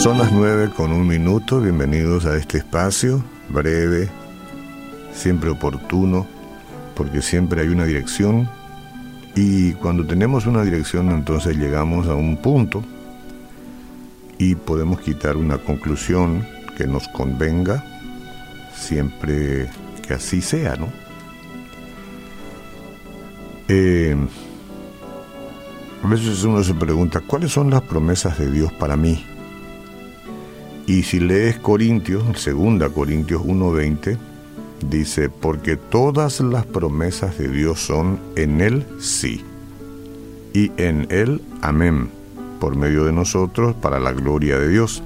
Son las nueve con un minuto, bienvenidos a este espacio breve, siempre oportuno, porque siempre hay una dirección y cuando tenemos una dirección entonces llegamos a un punto y podemos quitar una conclusión que nos convenga, siempre que así sea, ¿no? Eh, a veces uno se pregunta, ¿cuáles son las promesas de Dios para mí? Y si lees Corintios, 2 Corintios 1:20, dice, porque todas las promesas de Dios son en Él sí, y en Él amén, por medio de nosotros para la gloria de Dios.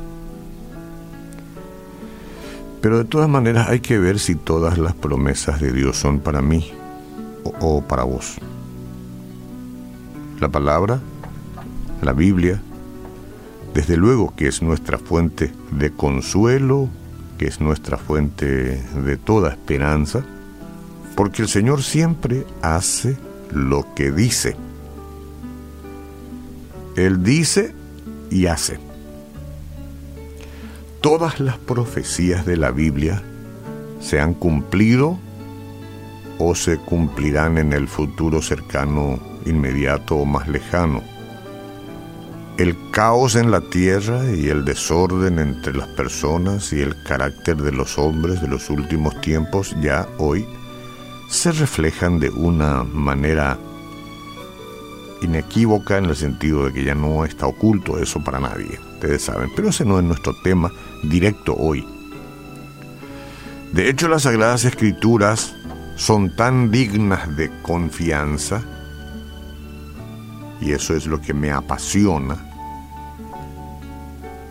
Pero de todas maneras hay que ver si todas las promesas de Dios son para mí o, o para vos. La palabra, la Biblia, desde luego que es nuestra fuente de consuelo, que es nuestra fuente de toda esperanza, porque el Señor siempre hace lo que dice. Él dice y hace. Todas las profecías de la Biblia se han cumplido o se cumplirán en el futuro cercano, inmediato o más lejano el caos en la tierra y el desorden entre las personas y el carácter de los hombres de los últimos tiempos ya hoy se reflejan de una manera inequívoca en el sentido de que ya no está oculto eso para nadie, ustedes saben, pero ese no es nuestro tema directo hoy. De hecho, las Sagradas Escrituras son tan dignas de confianza y eso es lo que me apasiona,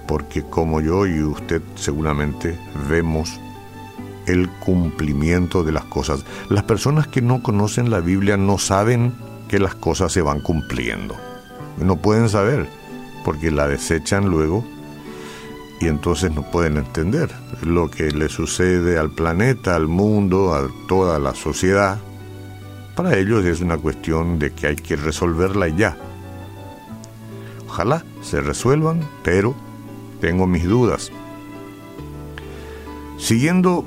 porque como yo y usted seguramente vemos el cumplimiento de las cosas. Las personas que no conocen la Biblia no saben que las cosas se van cumpliendo. No pueden saber, porque la desechan luego y entonces no pueden entender lo que le sucede al planeta, al mundo, a toda la sociedad para ellos es una cuestión de que hay que resolverla ya. Ojalá se resuelvan, pero tengo mis dudas. Siguiendo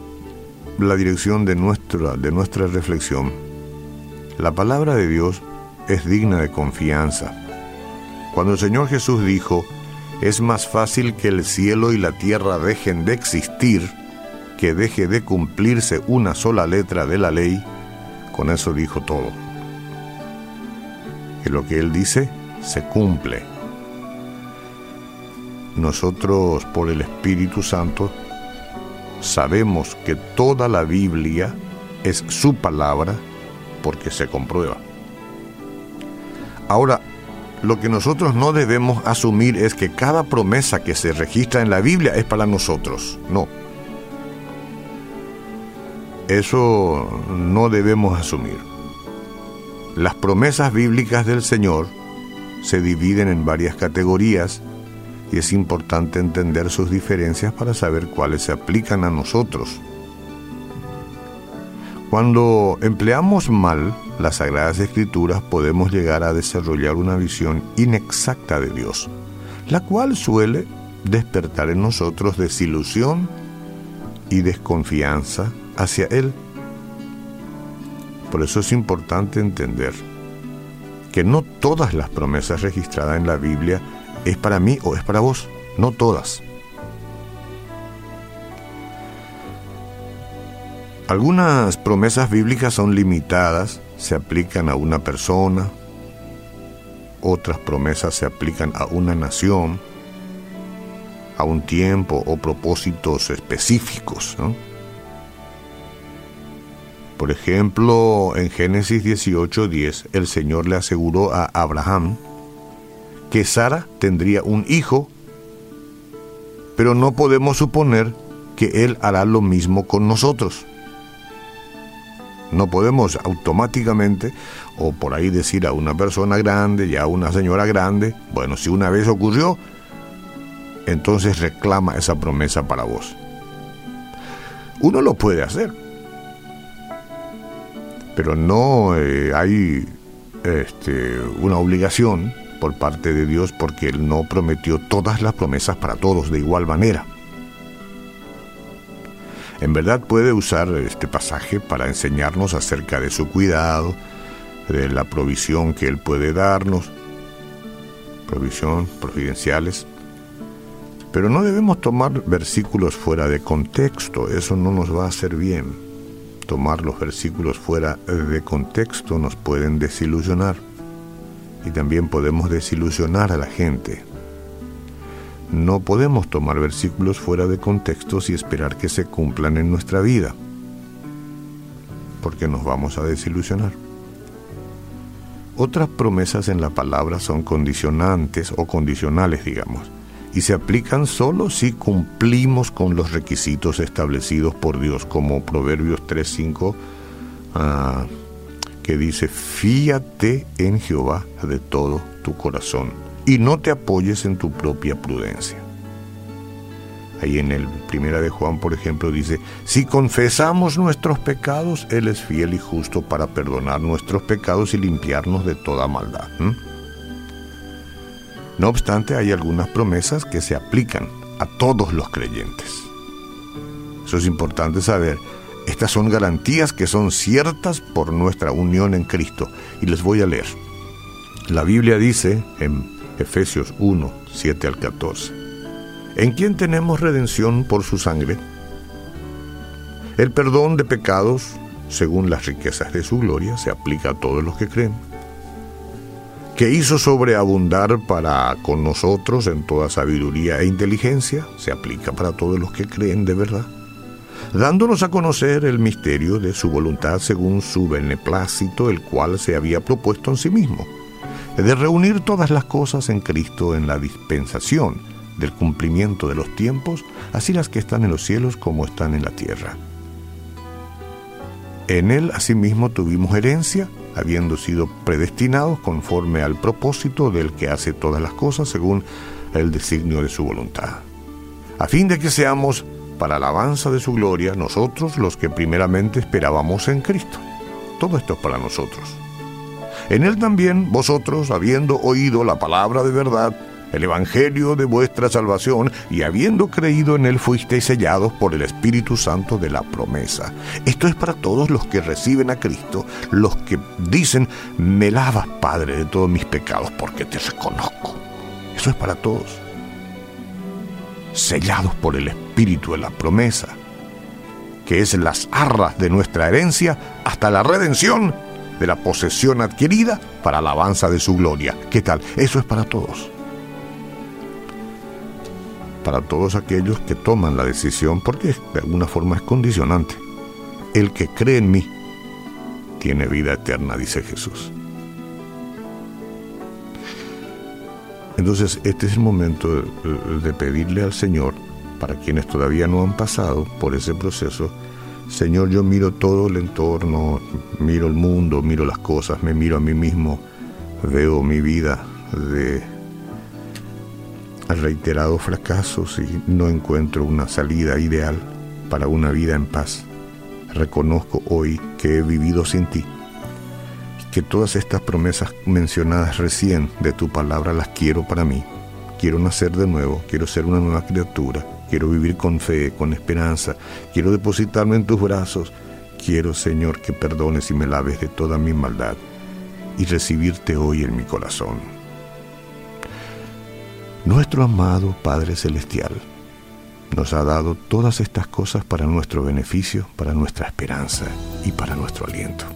la dirección de nuestra, de nuestra reflexión, la palabra de Dios es digna de confianza. Cuando el Señor Jesús dijo, es más fácil que el cielo y la tierra dejen de existir que deje de cumplirse una sola letra de la ley, con eso dijo todo. Que lo que Él dice se cumple. Nosotros por el Espíritu Santo sabemos que toda la Biblia es su palabra porque se comprueba. Ahora, lo que nosotros no debemos asumir es que cada promesa que se registra en la Biblia es para nosotros. No, eso no debemos asumir. Las promesas bíblicas del Señor se dividen en varias categorías y es importante entender sus diferencias para saber cuáles se aplican a nosotros. Cuando empleamos mal las Sagradas Escrituras podemos llegar a desarrollar una visión inexacta de Dios, la cual suele despertar en nosotros desilusión y desconfianza hacia Él. Por eso es importante entender que no todas las promesas registradas en la Biblia es para mí o es para vos, no todas. Algunas promesas bíblicas son limitadas, se aplican a una persona, otras promesas se aplican a una nación, a un tiempo o propósitos específicos. Por ejemplo, en Génesis 18:10, el Señor le aseguró a Abraham que Sara tendría un hijo, pero no podemos suponer que Él hará lo mismo con nosotros. No podemos automáticamente, o por ahí decir a una persona grande, ya a una señora grande, bueno, si una vez ocurrió, entonces reclama esa promesa para vos. Uno lo puede hacer pero no eh, hay este, una obligación por parte de Dios porque Él no prometió todas las promesas para todos de igual manera. En verdad puede usar este pasaje para enseñarnos acerca de su cuidado, de la provisión que Él puede darnos, provisión, providenciales. Pero no debemos tomar versículos fuera de contexto, eso no nos va a hacer bien. Tomar los versículos fuera de contexto nos pueden desilusionar y también podemos desilusionar a la gente. No podemos tomar versículos fuera de contextos y esperar que se cumplan en nuestra vida, porque nos vamos a desilusionar. Otras promesas en la palabra son condicionantes o condicionales, digamos, y se aplican solo si cumplimos con los requisitos establecidos por Dios, como Proverbios 3.5, ah, que dice, fíate en Jehová de todo tu corazón y no te apoyes en tu propia prudencia. Ahí en el primera de Juan, por ejemplo, dice, si confesamos nuestros pecados, Él es fiel y justo para perdonar nuestros pecados y limpiarnos de toda maldad. No obstante, hay algunas promesas que se aplican a todos los creyentes. Eso es importante saber. Estas son garantías que son ciertas por nuestra unión en Cristo. Y les voy a leer. La Biblia dice en Efesios 1, 7 al 14 en quien tenemos redención por su sangre, el perdón de pecados, según las riquezas de su gloria, se aplica a todos los que creen, que hizo sobreabundar para con nosotros en toda sabiduría e inteligencia, se aplica para todos los que creen de verdad, dándonos a conocer el misterio de su voluntad según su beneplácito, el cual se había propuesto en sí mismo, de reunir todas las cosas en Cristo en la dispensación, del cumplimiento de los tiempos, así las que están en los cielos como están en la tierra. En él asimismo tuvimos herencia, habiendo sido predestinados conforme al propósito del que hace todas las cosas según el designio de su voluntad, a fin de que seamos para alabanza de su gloria nosotros los que primeramente esperábamos en Cristo. Todo esto es para nosotros. En él también vosotros, habiendo oído la palabra de verdad, el Evangelio de vuestra salvación, y habiendo creído en él fuisteis sellados por el Espíritu Santo de la promesa. Esto es para todos los que reciben a Cristo, los que dicen, me lavas, Padre, de todos mis pecados, porque te reconozco. Eso es para todos. Sellados por el Espíritu de la promesa, que es las arras de nuestra herencia hasta la redención de la posesión adquirida para alabanza de su gloria. ¿Qué tal? Eso es para todos para todos aquellos que toman la decisión, porque de alguna forma es condicionante. El que cree en mí tiene vida eterna, dice Jesús. Entonces, este es el momento de, pedirle al Señor, para quienes todavía no han pasado por ese proceso, Señor, yo miro todo el entorno, miro el mundo, miro las cosas, me miro a mí mismo, veo mi vida de reiterados fracasos y no encuentro una salida ideal para una vida en paz. Reconozco hoy que he vivido sin ti, que todas estas promesas mencionadas recién de tu palabra las quiero para mí. Quiero nacer de nuevo, quiero ser una nueva criatura, quiero vivir con fe, con esperanza, quiero depositarme en tus brazos. Quiero, Señor, que perdones y me laves de toda mi maldad y recibirte hoy en mi corazón nuestro amado Padre Celestial nos ha dado todas estas cosas para nuestro beneficio, para nuestra esperanza y para nuestro aliento.